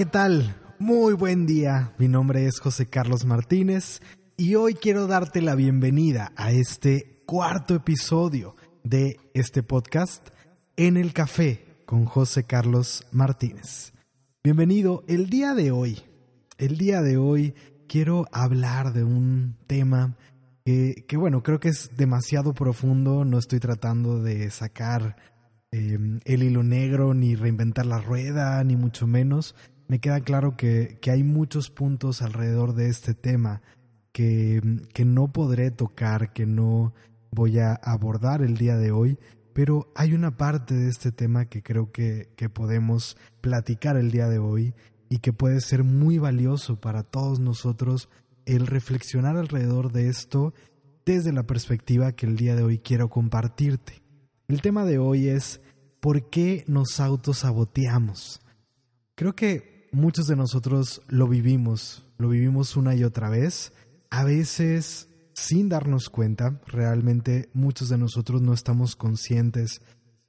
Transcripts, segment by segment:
¿qué tal? Muy buen día. Mi nombre es José Carlos Martínez y hoy quiero darte la bienvenida a este cuarto episodio de este podcast En el Café con José Carlos Martínez. Bienvenido. El día de hoy, el día de hoy quiero hablar de un tema que, bueno, creo que es demasiado profundo. No estoy tratando de sacar em, el hilo negro ni reinventar la rueda, ni mucho menos. Me queda claro que, que hay muchos puntos alrededor de este tema que, que no podré tocar, que no voy a abordar el día de hoy, pero hay una parte de este tema que creo que, que podemos platicar el día de hoy y que puede ser muy valioso para todos nosotros el reflexionar alrededor de esto desde la perspectiva que el día de hoy quiero compartirte. El tema de hoy es ¿por qué nos autosaboteamos? Creo que muchos de nosotros lo vivimos, lo vivimos una y otra vez, a veces sin darnos cuenta, realmente muchos de nosotros no estamos conscientes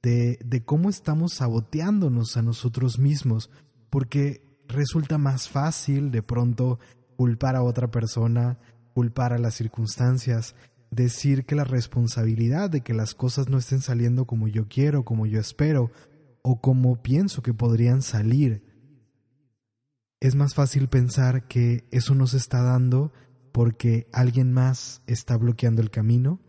de, de cómo estamos saboteándonos a nosotros mismos, porque resulta más fácil de pronto culpar a otra persona, culpar a las circunstancias, decir que la responsabilidad de que las cosas no estén saliendo como yo quiero, como yo espero, o como pienso que podrían salir. Es más fácil pensar que eso nos está dando porque alguien más está bloqueando el camino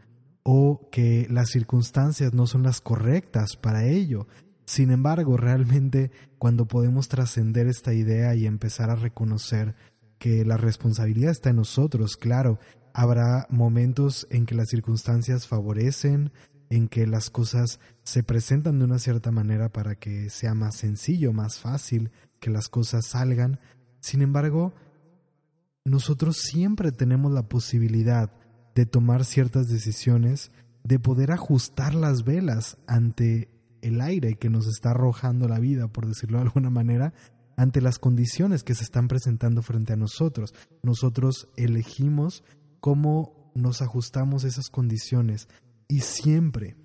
o que las circunstancias no son las correctas para ello. Sin embargo, realmente cuando podemos trascender esta idea y empezar a reconocer que la responsabilidad está en nosotros, claro, habrá momentos en que las circunstancias favorecen, en que las cosas se presentan de una cierta manera para que sea más sencillo, más fácil que las cosas salgan. Sin embargo, nosotros siempre tenemos la posibilidad de tomar ciertas decisiones, de poder ajustar las velas ante el aire que nos está arrojando la vida, por decirlo de alguna manera, ante las condiciones que se están presentando frente a nosotros. Nosotros elegimos cómo nos ajustamos a esas condiciones y siempre,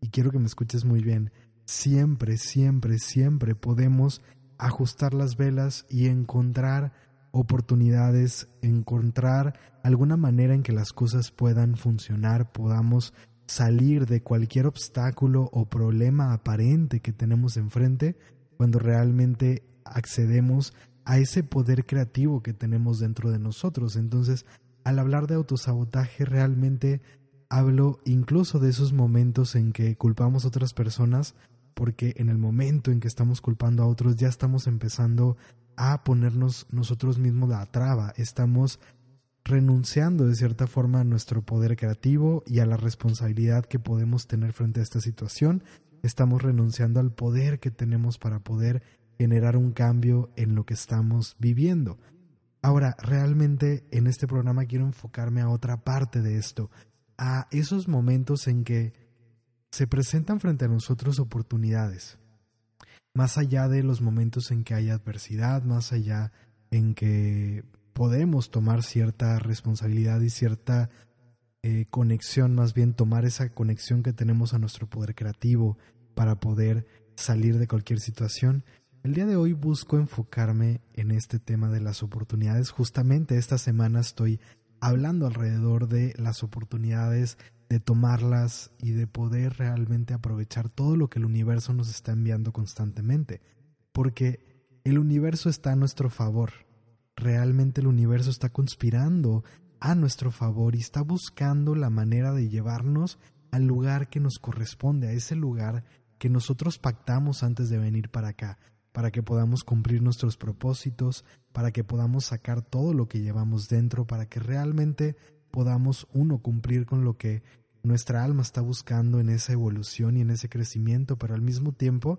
y quiero que me escuches muy bien, siempre, siempre, siempre podemos ajustar las velas y encontrar oportunidades, encontrar alguna manera en que las cosas puedan funcionar, podamos salir de cualquier obstáculo o problema aparente que tenemos enfrente cuando realmente accedemos a ese poder creativo que tenemos dentro de nosotros. Entonces, al hablar de autosabotaje, realmente hablo incluso de esos momentos en que culpamos a otras personas, porque en el momento en que estamos culpando a otros ya estamos empezando a ponernos nosotros mismos la traba, estamos renunciando de cierta forma a nuestro poder creativo y a la responsabilidad que podemos tener frente a esta situación, estamos renunciando al poder que tenemos para poder generar un cambio en lo que estamos viviendo. Ahora, realmente en este programa quiero enfocarme a otra parte de esto, a esos momentos en que se presentan frente a nosotros oportunidades, más allá de los momentos en que hay adversidad, más allá en que podemos tomar cierta responsabilidad y cierta eh, conexión, más bien tomar esa conexión que tenemos a nuestro poder creativo para poder salir de cualquier situación. El día de hoy busco enfocarme en este tema de las oportunidades. Justamente esta semana estoy hablando alrededor de las oportunidades, de tomarlas y de poder realmente aprovechar todo lo que el universo nos está enviando constantemente. Porque el universo está a nuestro favor. Realmente el universo está conspirando a nuestro favor y está buscando la manera de llevarnos al lugar que nos corresponde, a ese lugar que nosotros pactamos antes de venir para acá, para que podamos cumplir nuestros propósitos, para que podamos sacar todo lo que llevamos dentro, para que realmente podamos, uno, cumplir con lo que nuestra alma está buscando en esa evolución y en ese crecimiento, pero al mismo tiempo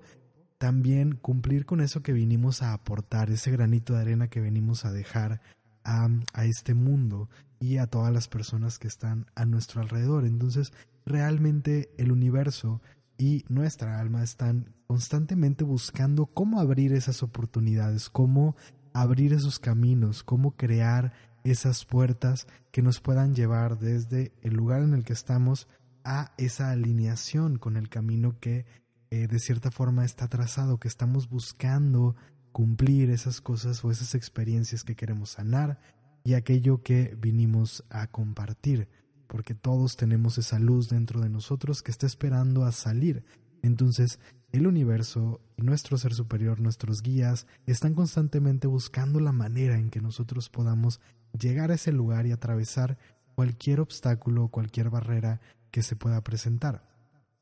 también cumplir con eso que vinimos a aportar, ese granito de arena que venimos a dejar a, a, este mundo y a todas las personas que están a nuestro alrededor. Entonces, realmente el universo y nuestra alma están constantemente buscando cómo abrir esas oportunidades, cómo abrir esos caminos, cómo crear esas puertas que nos puedan llevar desde el lugar en el que estamos a esa alineación con el camino que eh, de cierta forma está trazado, que estamos buscando cumplir esas cosas o esas experiencias que queremos sanar y aquello que vinimos a compartir, porque todos tenemos esa luz dentro de nosotros que está esperando a salir. Entonces, el universo y nuestro ser superior, nuestros guías, están constantemente buscando la manera en que nosotros podamos llegar a ese lugar y atravesar cualquier obstáculo o cualquier barrera que se pueda presentar.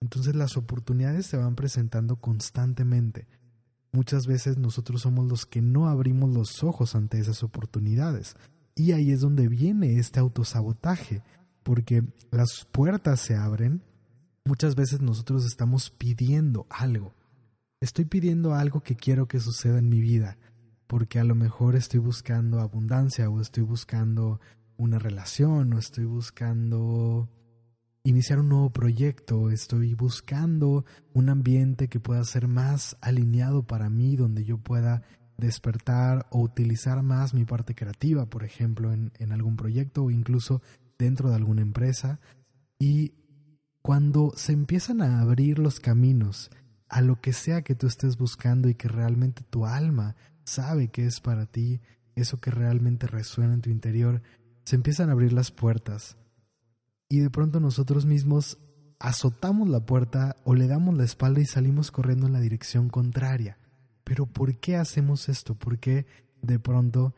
Entonces las oportunidades se van presentando constantemente. Muchas veces nosotros somos los que no abrimos los ojos ante esas oportunidades. Y ahí es donde viene este autosabotaje, porque las puertas se abren. Muchas veces nosotros estamos pidiendo algo. Estoy pidiendo algo que quiero que suceda en mi vida, porque a lo mejor estoy buscando abundancia o estoy buscando una relación o estoy buscando iniciar un nuevo proyecto, estoy buscando un ambiente que pueda ser más alineado para mí, donde yo pueda despertar o utilizar más mi parte creativa, por ejemplo, en, en algún proyecto o incluso dentro de alguna empresa. Y cuando se empiezan a abrir los caminos a lo que sea que tú estés buscando y que realmente tu alma sabe que es para ti, eso que realmente resuena en tu interior, se empiezan a abrir las puertas y de pronto nosotros mismos azotamos la puerta o le damos la espalda y salimos corriendo en la dirección contraria. Pero ¿por qué hacemos esto? ¿Por qué de pronto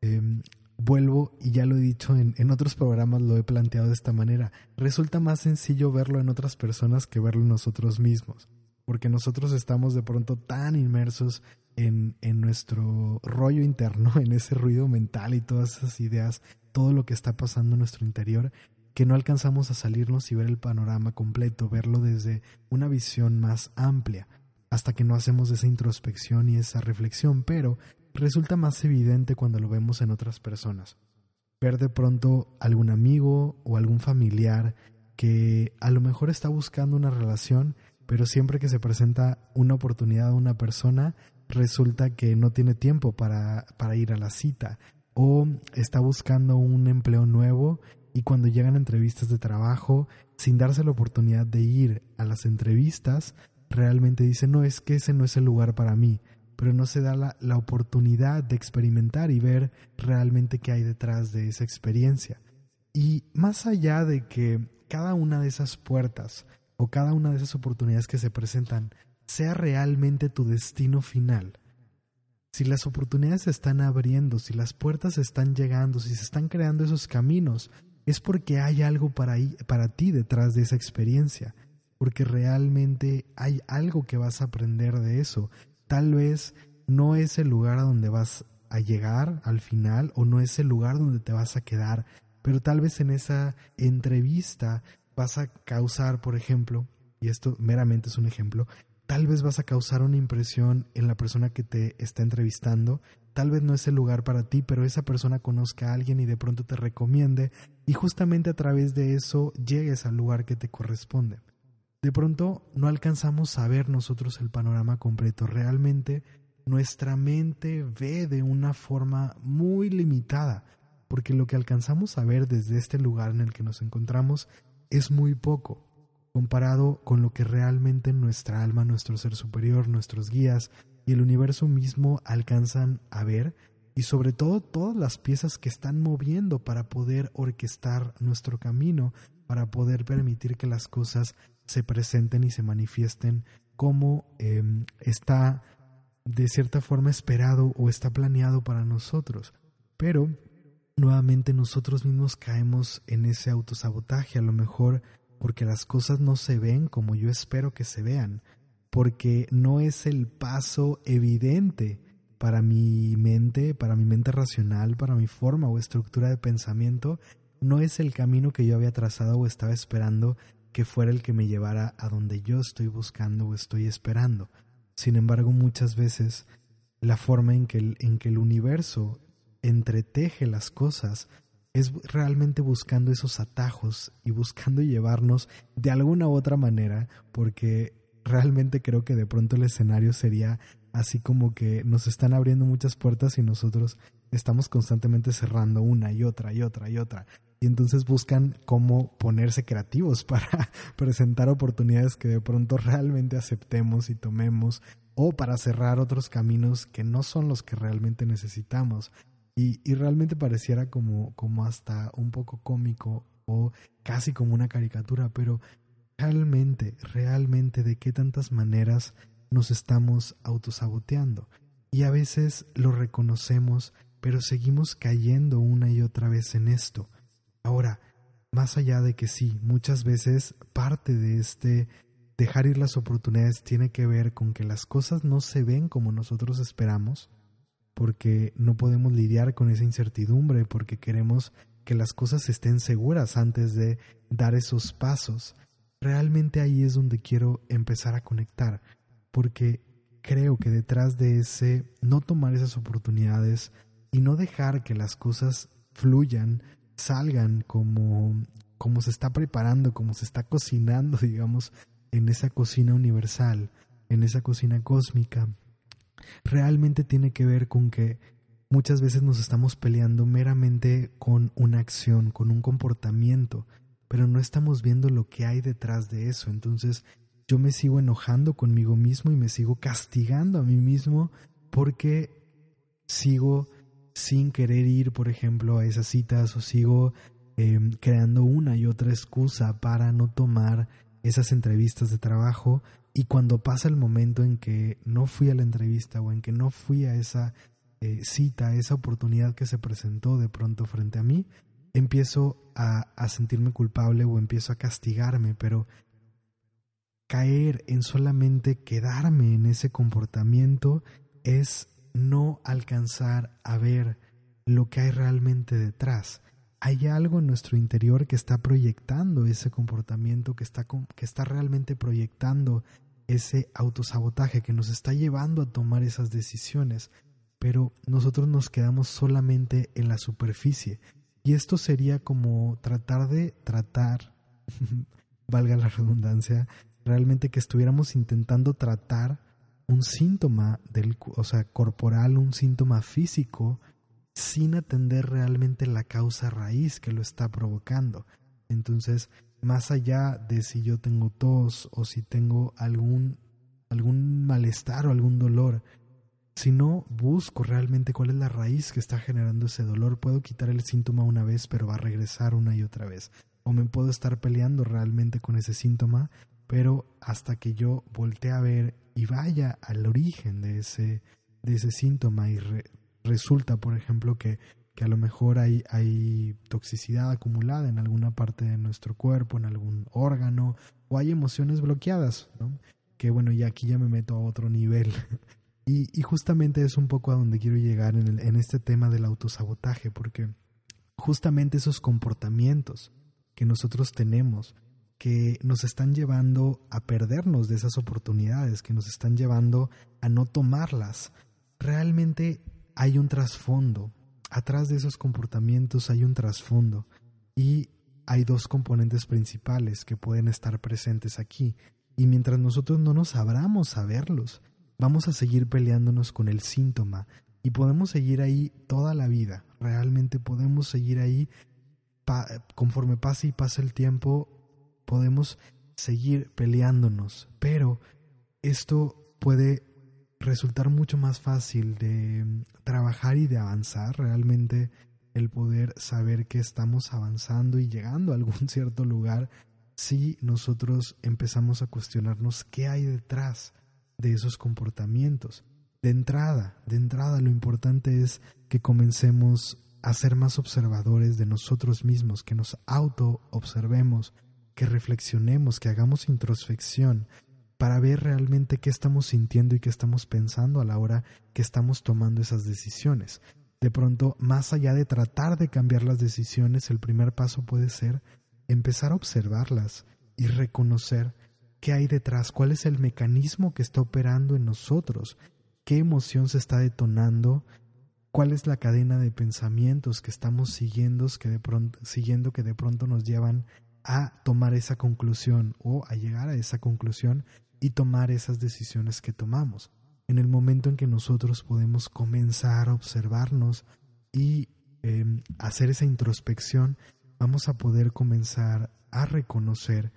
em, vuelvo y ya lo he dicho en, en, otros programas, lo he planteado de esta manera? Resulta más sencillo verlo en otras personas que verlo en nosotros mismos. Porque nosotros estamos de pronto tan inmersos en, en nuestro rollo interno, en ese ruido mental y todas esas ideas, todo lo que está pasando en nuestro interior, que no alcanzamos a salirnos y ver el panorama completo, verlo desde una visión más amplia, hasta que no hacemos esa introspección y esa reflexión, pero resulta más evidente cuando lo vemos en otras personas. Ver de pronto algún amigo o algún familiar que a lo mejor está buscando una relación, pero siempre que se presenta una oportunidad a una persona, resulta que no tiene tiempo para, para ir a la cita o está buscando un empleo nuevo y cuando llegan entrevistas de trabajo, sin darse la oportunidad de ir a las entrevistas, realmente dicen, no, es que ese no es el lugar para mí, pero no se da la, la oportunidad de experimentar y ver realmente qué hay detrás de esa experiencia. Y más allá de que cada una de esas puertas o cada una de esas oportunidades que se presentan sea realmente tu destino final, si las oportunidades se están abriendo, si las puertas están llegando, si se están creando esos caminos, es porque hay algo para, para ti detrás de esa experiencia, porque realmente hay algo que vas a aprender de eso. Tal vez no es el lugar a donde vas a llegar al final o no es el lugar donde te vas a quedar, pero tal vez en esa entrevista vas a causar, por ejemplo, y esto meramente es un ejemplo, tal vez vas a causar una impresión en la persona que te está entrevistando Tal vez no es el lugar para ti, pero esa persona conozca a alguien y de pronto te recomiende y justamente a través de eso llegues al lugar que te corresponde. De pronto no alcanzamos a ver nosotros el panorama completo. Realmente nuestra mente ve de una forma muy limitada, porque lo que alcanzamos a ver desde este lugar en el que nos encontramos es muy poco, comparado con lo que realmente nuestra alma, nuestro ser superior, nuestros guías, y el universo mismo alcanzan a ver y sobre todo todas las piezas que están moviendo para poder orquestar nuestro camino, para poder permitir que las cosas se presenten y se manifiesten como em, está de cierta forma esperado o está planeado para nosotros. Pero nuevamente nosotros mismos caemos en ese autosabotaje, a lo mejor porque las cosas no se ven como yo espero que se vean, porque no es el paso evidente para mi mente, para mi mente racional, para mi forma o estructura de pensamiento, no es el camino que yo había trazado o estaba esperando que fuera el que me llevara a donde yo estoy buscando o estoy esperando. Sin embargo, muchas veces la forma en que el, en que el universo entreteje las cosas es realmente buscando esos atajos y buscando llevarnos de alguna u otra manera, porque realmente creo que de pronto el escenario sería así como que nos están abriendo muchas puertas y nosotros estamos constantemente cerrando una y otra y otra y otra. Y entonces buscan cómo ponerse creativos para presentar oportunidades que de pronto realmente aceptemos y tomemos o para cerrar otros caminos que no son los que realmente necesitamos. Y, y realmente pareciera como, como hasta un poco cómico o casi como una caricatura, pero realmente, realmente de qué tantas maneras nos estamos autosaboteando. Y a veces lo reconocemos, pero seguimos cayendo una y otra vez en esto. Ahora, más allá de que sí, muchas veces parte de este dejar ir las oportunidades tiene que ver con que las cosas no se ven como nosotros esperamos, porque no podemos lidiar con esa incertidumbre, porque queremos que las cosas estén seguras antes de dar esos pasos. Realmente ahí es donde quiero empezar a conectar, porque creo que detrás de ese no tomar esas oportunidades y no dejar que las cosas fluyan, salgan como, como se está preparando, como se está cocinando, digamos, en esa cocina universal, en esa cocina cósmica, realmente tiene que ver con que muchas veces nos estamos peleando meramente con una acción, con un comportamiento, pero no estamos viendo lo que hay detrás de eso. Entonces yo me sigo enojando conmigo mismo y me sigo castigando a mí mismo porque sigo sin querer ir, por ejemplo, a esas citas o sigo em, creando una y otra excusa para no tomar esas entrevistas de trabajo. Y cuando pasa el momento en que no fui a la entrevista o en que no fui a esa eh, cita, a esa oportunidad que se presentó de pronto frente a mí, empiezo a, a sentirme culpable o empiezo a castigarme, pero caer en solamente quedarme en ese comportamiento es no alcanzar a ver lo que hay realmente detrás. Hay algo en nuestro interior que está proyectando ese comportamiento, que está, que está realmente proyectando ese autosabotaje, que nos está llevando a tomar esas decisiones, pero nosotros nos quedamos solamente en la superficie. Y esto sería como tratar de tratar, valga la redundancia, realmente que estuviéramos intentando tratar un síntoma del, o sea, corporal, un síntoma físico, sin atender realmente la causa raíz que lo está provocando. Entonces, más allá de si yo tengo tos o si tengo algún, algún malestar o algún dolor, si no busco realmente cuál es la raíz que está generando ese dolor, puedo quitar el síntoma una vez, pero va a regresar una y otra vez. O me puedo estar peleando realmente con ese síntoma, pero hasta que yo voltee a ver y vaya al origen de ese, de ese síntoma y resulta, por ejemplo, que, que a lo mejor hay, hay toxicidad acumulada en alguna parte de nuestro cuerpo, en algún órgano, o hay emociones bloqueadas, ¿no? que bueno, y aquí ya me meto a otro nivel. y, y, justamente es un poco a donde quiero llegar en, el, en este tema del autosabotaje, porque justamente esos comportamientos que nosotros tenemos, que nos están llevando a perdernos de esas oportunidades, que nos están llevando a no tomarlas. Realmente hay un trasfondo. Atrás de esos comportamientos hay un trasfondo. Y hay dos componentes principales que pueden estar presentes aquí. Y mientras nosotros no nos abramos a verlos, vamos a seguir peleándonos con el síntoma. Y podemos seguir ahí toda la vida. Realmente podemos seguir ahí conforme pase y pase el tiempo podemos seguir peleándonos, pero esto puede resultar mucho más fácil de mm, trabajar y de avanzar realmente el poder saber que estamos avanzando y llegando a algún cierto lugar si nosotros empezamos a cuestionarnos qué hay detrás de esos comportamientos. De entrada, de entrada lo importante es que comencemos a ser más observadores de nosotros mismos, que nos auto observemos, que reflexionemos, que hagamos introspección para ver realmente qué estamos sintiendo y qué estamos pensando a la hora que estamos tomando esas decisiones. De pronto, más allá de tratar de cambiar las decisiones, el primer paso puede ser empezar a observarlas y reconocer qué hay detrás, cuál es el mecanismo que está operando en nosotros, qué emoción se está detonando, cuál es la cadena de pensamientos que estamos siguiendo que de pronto, siguiendo que de pronto nos llevan a tomar esa conclusión o a llegar a esa conclusión y tomar esas decisiones que tomamos. En el momento en que nosotros podemos comenzar a observarnos y em, hacer esa introspección, vamos a poder comenzar a reconocer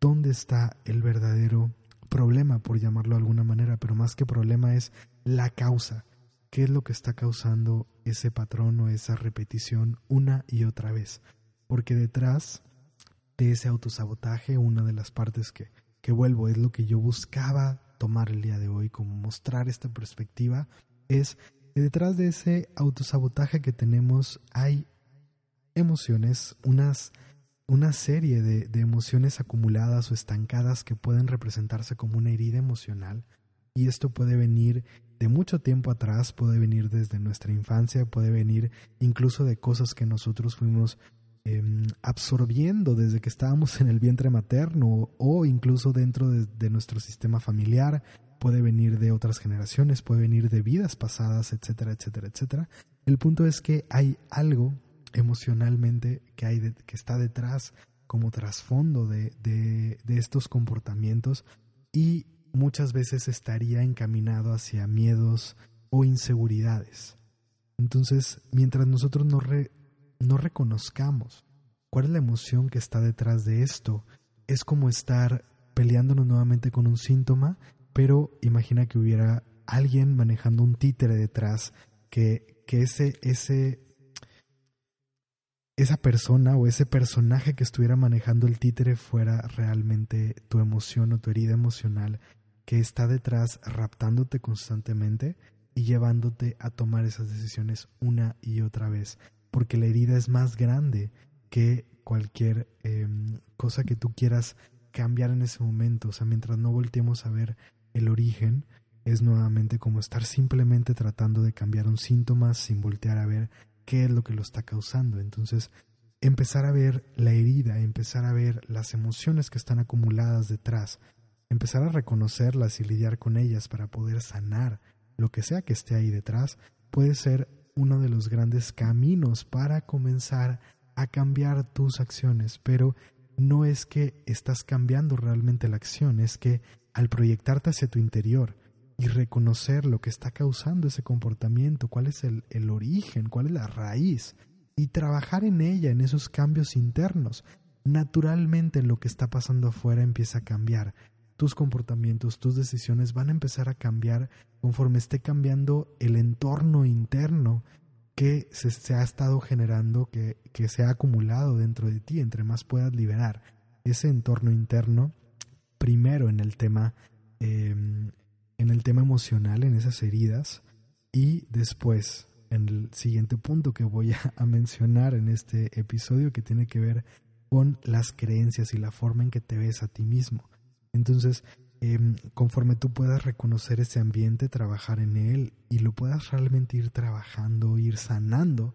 dónde está el verdadero problema, por llamarlo de alguna manera, pero más que problema es la causa. ¿Qué es lo que está causando ese patrón o esa repetición una y otra vez? Porque detrás de ese autosabotaje, una de las partes que, que vuelvo es lo que yo buscaba tomar el día de hoy, como mostrar esta perspectiva, es que detrás de ese autosabotaje que tenemos hay emociones, unas, una serie de, de emociones acumuladas o estancadas que pueden representarse como una herida emocional. Y esto puede venir de mucho tiempo atrás, puede venir desde nuestra infancia, puede venir incluso de cosas que nosotros fuimos Em, absorbiendo desde que estábamos en el vientre materno o incluso dentro de, nuestro sistema familiar, puede venir de otras generaciones, puede venir de vidas pasadas, etcétera, etcétera, etcétera. El punto es que hay algo emocionalmente que, hay que está detrás como trasfondo de, de, de estos comportamientos y muchas veces estaría encaminado hacia miedos o inseguridades. Entonces, mientras nosotros no, re, no reconozcamos cuál es la emoción que está detrás de esto, es como estar peleándonos nuevamente con un síntoma, pero imagina que hubiera alguien manejando un títere detrás, que, que ese, ese, esa persona o ese personaje que estuviera manejando el títere fuera realmente tu emoción o tu herida emocional que está detrás raptándote constantemente y llevándote a tomar esas decisiones una y otra vez porque la herida es más grande que cualquier em, cosa que tú quieras cambiar en ese momento. O sea, mientras no volteemos a ver el origen, es nuevamente como estar simplemente tratando de cambiar un síntoma sin voltear a ver qué es lo que lo está causando. Entonces, empezar a ver la herida, empezar a ver las emociones que están acumuladas detrás, empezar a reconocerlas y lidiar con ellas para poder sanar lo que sea que esté ahí detrás, puede ser uno de los grandes caminos para comenzar a cambiar tus acciones, pero no es que estás cambiando realmente la acción, es que al proyectarte hacia tu interior y reconocer lo que está causando ese comportamiento, cuál es el, el origen, cuál es la raíz, y trabajar en ella, en esos cambios internos, naturalmente lo que está pasando afuera empieza a cambiar tus comportamientos, tus decisiones van a empezar a cambiar conforme esté cambiando el entorno interno que se, ha estado generando, que, que, se ha acumulado dentro de ti, entre más puedas liberar ese entorno interno, primero en el tema, em, en el tema emocional, en esas heridas, y después en el siguiente punto que voy a mencionar en este episodio que tiene que ver con las creencias y la forma en que te ves a ti mismo. Entonces, em, conforme tú puedas reconocer ese ambiente, trabajar en él y lo puedas realmente ir trabajando, ir sanando,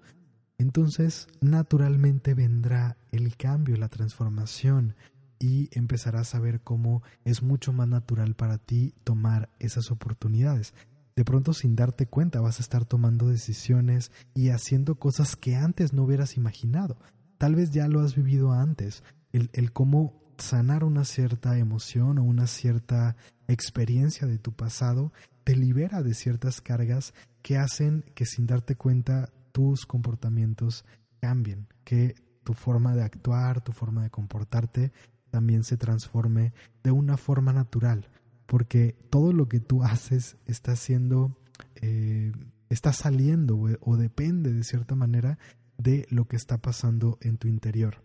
entonces naturalmente vendrá el cambio, la transformación y empezarás a ver cómo es mucho más natural para ti tomar esas oportunidades. De pronto sin darte cuenta vas a estar tomando decisiones y haciendo cosas que antes no hubieras imaginado. Tal vez ya lo has vivido antes, el, el cómo sanar una cierta emoción o una cierta experiencia de tu pasado te libera de ciertas cargas que hacen que sin darte cuenta tus comportamientos cambien, que tu forma de actuar, tu forma de comportarte también se transforme de una forma natural, porque todo lo que tú haces está siendo, eh, está saliendo o depende de cierta manera de lo que está pasando en tu interior.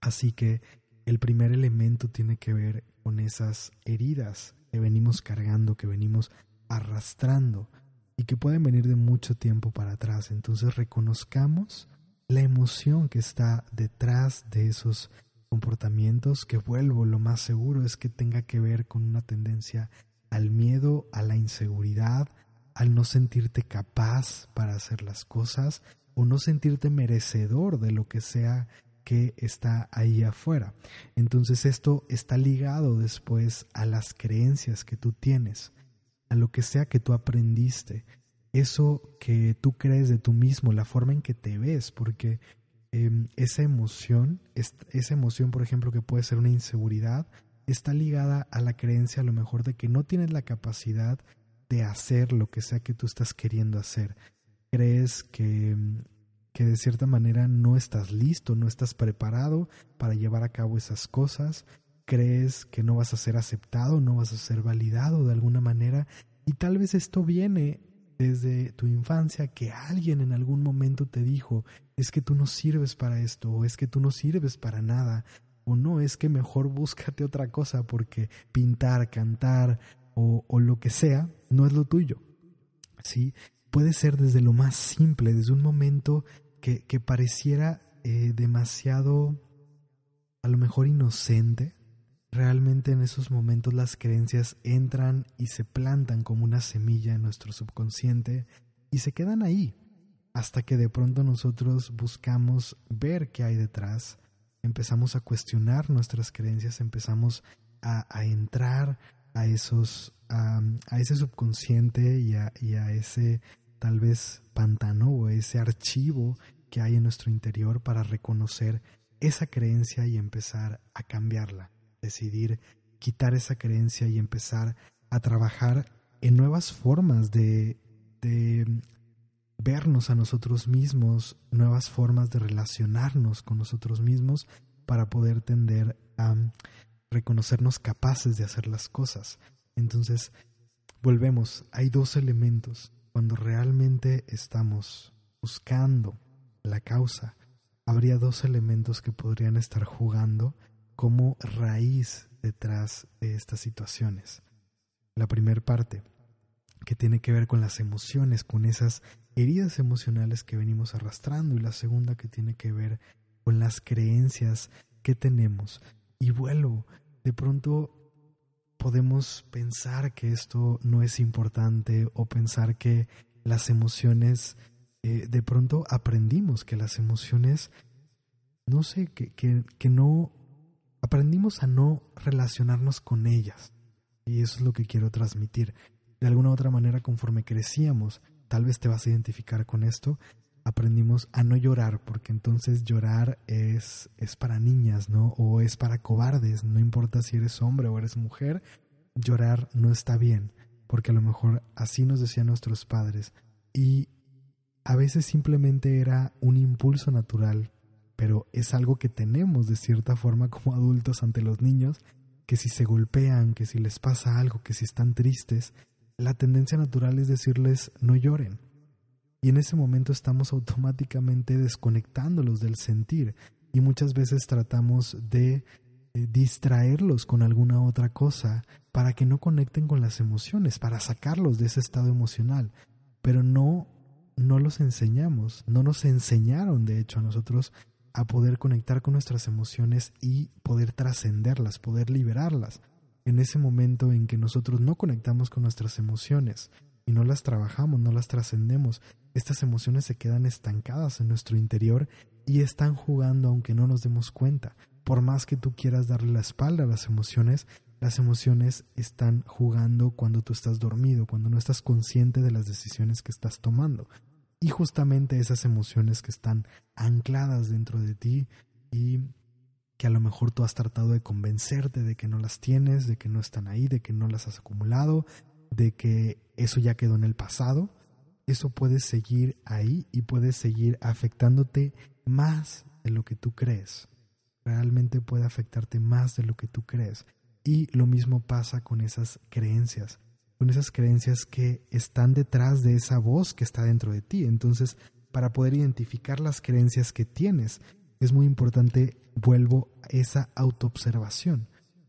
Así que el primer elemento tiene que ver con esas heridas que venimos cargando, que venimos arrastrando y que pueden venir de mucho tiempo para atrás. Entonces reconozcamos la emoción que está detrás de esos comportamientos que vuelvo, lo más seguro es que tenga que ver con una tendencia al miedo, a la inseguridad, al no sentirte capaz para hacer las cosas o no sentirte merecedor de lo que sea que está ahí afuera. Entonces esto está ligado después a las creencias que tú tienes, a lo que sea que tú aprendiste, eso que tú crees de tú mismo, la forma en que te ves, porque em, esa emoción, esa emoción por ejemplo que puede ser una inseguridad, está ligada a la creencia a lo mejor de que no tienes la capacidad de hacer lo que sea que tú estás queriendo hacer. Crees que em, que de cierta manera no estás listo, no estás preparado para llevar a cabo esas cosas, crees que no vas a ser aceptado, no vas a ser validado de alguna manera y tal vez esto viene desde tu infancia que alguien en algún momento te dijo es que tú no sirves para esto o es que tú no sirves para nada o no es que mejor búscate otra cosa porque pintar, cantar o, o lo que sea no es lo tuyo. ¿Sí? Puede ser desde lo más simple, desde un momento que, que pareciera eh, demasiado, a lo mejor inocente, realmente en esos momentos las creencias entran y se plantan como una semilla en nuestro subconsciente y se quedan ahí hasta que de pronto nosotros buscamos ver qué hay detrás, empezamos a cuestionar nuestras creencias, empezamos a, entrar a esos a, ese subconsciente y a, y a ese tal vez pantano o ese archivo que hay en nuestro interior para reconocer esa creencia y empezar a cambiarla, decidir quitar esa creencia y empezar a trabajar en nuevas formas de, de vernos a nosotros mismos, nuevas formas de relacionarnos con nosotros mismos para poder tender a reconocernos capaces de hacer las cosas. Entonces, volvemos, hay dos elementos. Cuando realmente estamos buscando la causa, habría dos elementos que podrían estar jugando como raíz detrás de estas situaciones. La primera parte, que tiene que ver con las emociones, con esas heridas emocionales que venimos arrastrando, y la segunda que tiene que ver con las creencias que tenemos. Y vuelvo, de pronto podemos pensar que esto no es importante o pensar que las emociones eh, de pronto aprendimos que las emociones, no sé, que, que, que no, aprendimos a no relacionarnos con ellas. Y eso es lo que quiero transmitir. De alguna u otra manera, conforme crecíamos, tal vez te vas a identificar con esto, aprendimos a no llorar, porque entonces llorar es, es para niñas, ¿no? O es para cobardes, no importa si eres hombre o eres mujer, llorar no está bien, porque a lo mejor así nos decían nuestros padres. Y a veces simplemente era un impulso natural, pero es algo que tenemos de cierta forma como adultos ante los niños, que si se golpean, que si les pasa algo, que si están tristes, la tendencia natural es decirles no lloren. Y en ese momento estamos automáticamente desconectándolos del sentir y muchas veces tratamos de eh, distraerlos con alguna otra cosa para que no conecten con las emociones, para sacarlos de ese estado emocional, pero no no los enseñamos, no nos enseñaron de hecho a nosotros a poder conectar con nuestras emociones y poder trascenderlas, poder liberarlas. En ese momento en que nosotros no conectamos con nuestras emociones y no las trabajamos, no las trascendemos, estas emociones se quedan estancadas en nuestro interior y están jugando aunque no nos demos cuenta. Por más que tú quieras darle la espalda a las emociones, las emociones están jugando cuando tú estás dormido, cuando no estás consciente de las decisiones que estás tomando. Y justamente esas emociones que están ancladas dentro de ti y que a lo mejor tú has tratado de convencerte de que no las tienes, de que no están ahí, de que no las has acumulado, de que eso ya quedó en el pasado, eso puede seguir ahí y puede seguir afectándote más de lo que tú crees. Realmente puede afectarte más de lo que tú crees. Y lo mismo pasa con esas creencias, con esas creencias que están detrás de esa voz que está dentro de ti. Entonces, para poder identificar las creencias que tienes, es muy importante, vuelvo a esa autoobservación,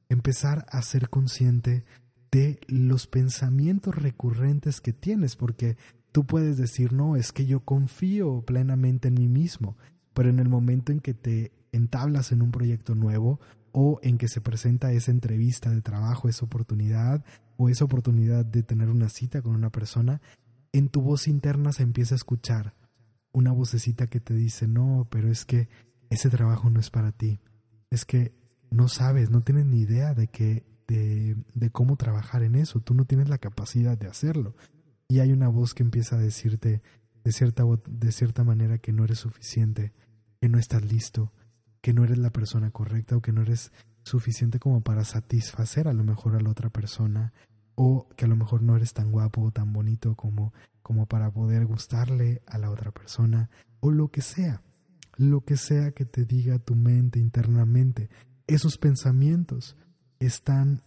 empezar a ser consciente de los pensamientos recurrentes que tienes, porque tú puedes decir, no, es que yo confío plenamente en mí mismo, pero en el momento en que te entablas en un proyecto nuevo o en que se presenta esa entrevista de trabajo, esa oportunidad o esa oportunidad de tener una cita con una persona, en tu voz interna se empieza a escuchar una vocecita que te dice, no, pero es que ese trabajo no es para ti, es que no sabes, no tienes ni idea de que de, de cómo trabajar en eso, tú no tienes la capacidad de hacerlo. Y hay una voz que empieza a decirte de cierta, de cierta manera que no eres suficiente, que no estás listo, que no eres la persona correcta o que no eres suficiente como para satisfacer a lo mejor a la otra persona o que a lo mejor no eres tan guapo o tan bonito como como para poder gustarle a la otra persona o lo que sea, lo que sea que te diga tu mente internamente, esos pensamientos están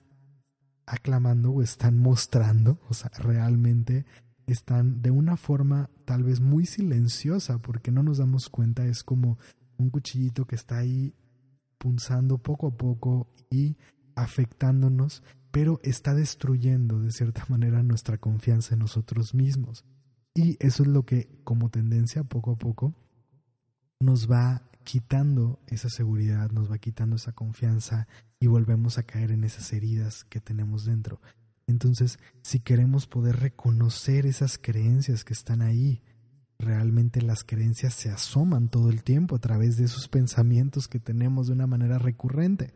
aclamando o están mostrando, o sea, realmente están de una forma tal vez muy silenciosa porque no nos damos cuenta, es como un cuchillito que está ahí punzando poco a poco y afectándonos, pero está destruyendo de cierta manera nuestra confianza en nosotros mismos. Y eso es lo que como tendencia poco a poco nos va quitando esa seguridad, nos va quitando esa confianza y volvemos a caer en esas heridas que tenemos dentro. Entonces, si queremos poder reconocer esas creencias que están ahí, realmente las creencias se asoman todo el tiempo a través de esos pensamientos que tenemos de una manera recurrente.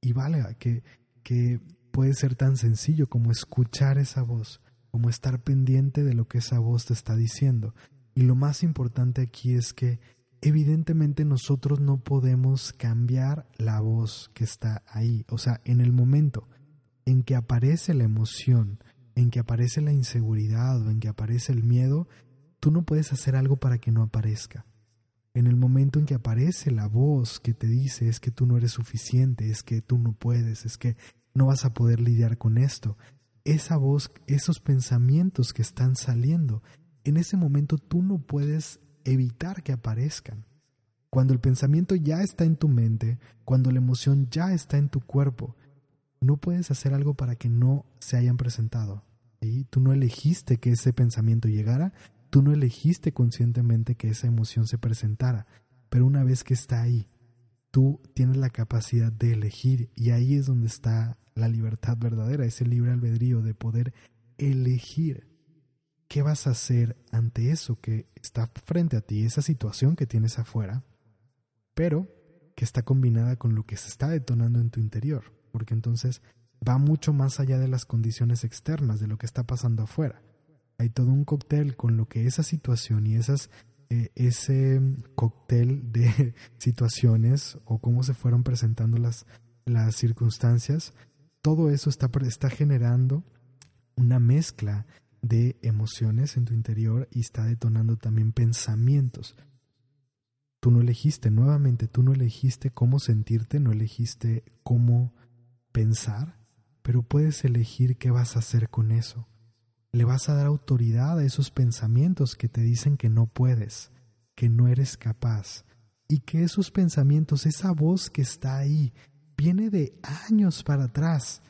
Y vale, que, que puede ser tan sencillo como escuchar esa voz, como estar pendiente de lo que esa voz te está diciendo. Y lo más importante aquí es que evidentemente nosotros no podemos cambiar la voz que está ahí. O sea, en el momento en que aparece la emoción, en que aparece la inseguridad o en que aparece el miedo, tú no puedes hacer algo para que no aparezca. En el momento en que aparece la voz que te dice es que tú no eres suficiente, es que tú no puedes, es que no vas a poder lidiar con esto, esa voz, esos pensamientos que están saliendo, en ese momento tú no puedes evitar que aparezcan. Cuando el pensamiento ya está en tu mente, cuando la emoción ya está en tu cuerpo, no puedes hacer algo para que no se hayan presentado. y Tú no elegiste que ese pensamiento llegara, tú no elegiste conscientemente que esa emoción se presentara, pero una vez que está ahí, tú tienes la capacidad de elegir y ahí es donde está la libertad verdadera, ese libre albedrío de poder elegir qué vas a hacer ante eso que está frente a ti, esa situación que tienes afuera, pero que está combinada con lo que se está detonando en tu interior porque entonces va mucho más allá de las condiciones externas, de lo que está pasando afuera. Hay todo un cóctel con lo que esa situación y eh, ese cóctel de situaciones o cómo se fueron presentando las, las circunstancias, todo eso está, está generando una mezcla de emociones en tu interior y está detonando también pensamientos. Tú no elegiste, nuevamente, tú no elegiste cómo sentirte, no elegiste cómo pensar, pero puedes elegir qué vas a hacer con eso. Le vas a dar autoridad a esos pensamientos que te dicen que no puedes, que no eres capaz, y que esos pensamientos, esa voz que está ahí, viene de años para atrás.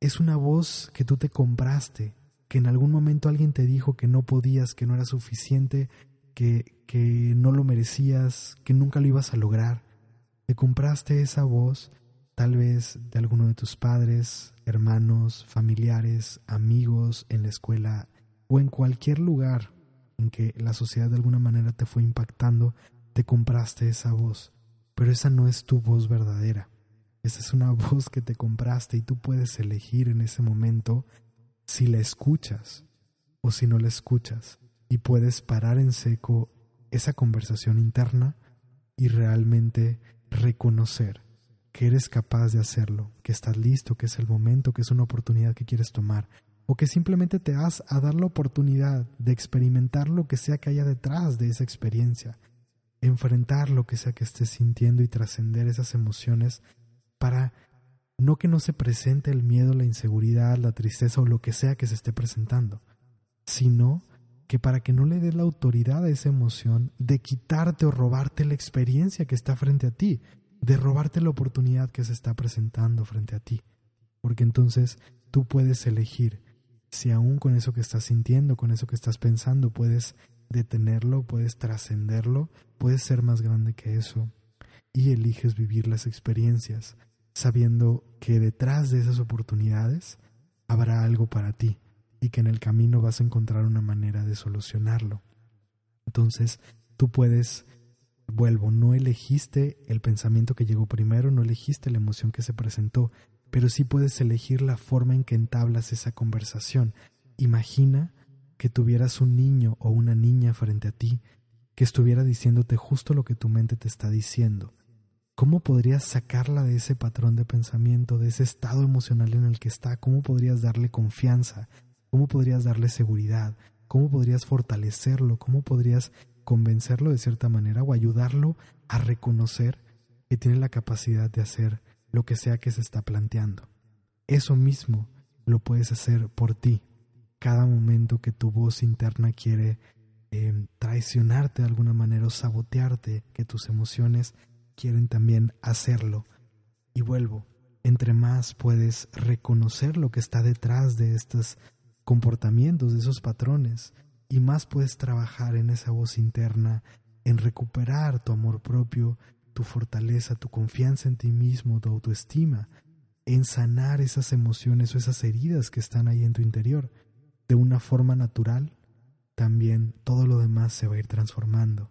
Es una voz que tú te compraste, que en algún momento alguien te dijo que no podías, que no era suficiente, que, que no lo merecías, que nunca lo ibas a lograr. Te compraste esa voz tal vez de alguno de tus padres, hermanos, familiares, amigos en la escuela o en cualquier lugar en que la sociedad de alguna manera te fue impactando, te compraste esa voz, pero esa no es tu voz verdadera. Esa es una voz que te compraste y tú puedes elegir en ese momento si la escuchas o si no la escuchas y puedes parar en seco esa conversación interna y realmente reconocer que eres capaz de hacerlo, que estás listo, que es el momento, que es una oportunidad que quieres tomar, o que simplemente te has a dar la oportunidad de experimentar lo que sea que haya detrás de esa experiencia, enfrentar lo que sea que estés sintiendo y trascender esas emociones para no que no se presente el miedo, la inseguridad, la tristeza o lo que sea que se esté presentando, sino que para que no le des la autoridad a esa emoción de quitarte o robarte la experiencia que está frente a ti, de robarte la oportunidad que se está presentando frente a ti. Porque entonces tú puedes elegir si aún con eso que estás sintiendo, con eso que estás pensando, puedes detenerlo, puedes trascenderlo, puedes ser más grande que eso. Y eliges vivir las experiencias, sabiendo que detrás de esas oportunidades habrá algo para ti y que en el camino vas a encontrar una manera de solucionarlo. Entonces, tú puedes Vuelvo, no elegiste el pensamiento que llegó primero, no elegiste la emoción que se presentó, pero sí puedes elegir la forma en que entablas esa conversación. Imagina que tuvieras un niño o una niña frente a ti que estuviera diciéndote justo lo que tu mente te está diciendo. ¿Cómo podrías sacarla de ese patrón de pensamiento, de ese estado emocional en el que está? ¿Cómo podrías darle confianza? ¿Cómo podrías darle seguridad? ¿Cómo podrías fortalecerlo? ¿Cómo podrías convencerlo de cierta manera o ayudarlo a reconocer que tiene la capacidad de hacer lo que sea que se está planteando. Eso mismo lo puedes hacer por ti. Cada momento que tu voz interna quiere eh, traicionarte de alguna manera o sabotearte, que tus emociones quieren también hacerlo. Y vuelvo, entre más puedes reconocer lo que está detrás de estos comportamientos, de esos patrones, y más puedes trabajar en esa voz interna, en recuperar tu amor propio, tu fortaleza, tu confianza en ti mismo, tu autoestima, en sanar esas emociones o esas heridas que están ahí en tu interior. De una forma natural, también todo lo demás se va a ir transformando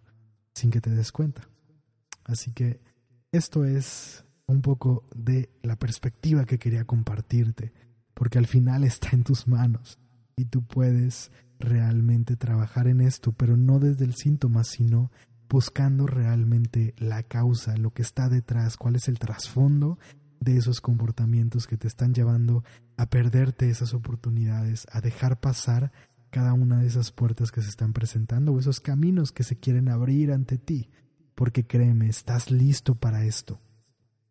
sin que te des cuenta. Así que esto es un poco de la perspectiva que quería compartirte, porque al final está en tus manos y tú puedes realmente trabajar en esto, pero no desde el síntoma, sino buscando realmente la causa, lo que está detrás, cuál es el trasfondo de esos comportamientos que te están llevando a perderte esas oportunidades, a dejar pasar cada una de esas puertas que se están presentando o esos caminos que se quieren abrir ante ti, porque créeme, estás listo para esto.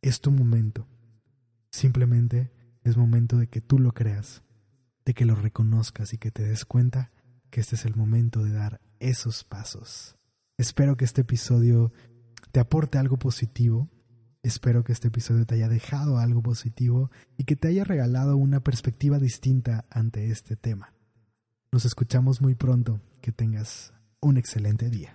Es tu momento. Simplemente es momento de que tú lo creas, de que lo reconozcas y que te des cuenta que este es el momento de dar esos pasos. Espero que este episodio te aporte algo positivo. Espero que este episodio te haya dejado algo positivo y que te haya regalado una perspectiva distinta ante este tema. Nos escuchamos muy pronto. Que tengas un excelente día.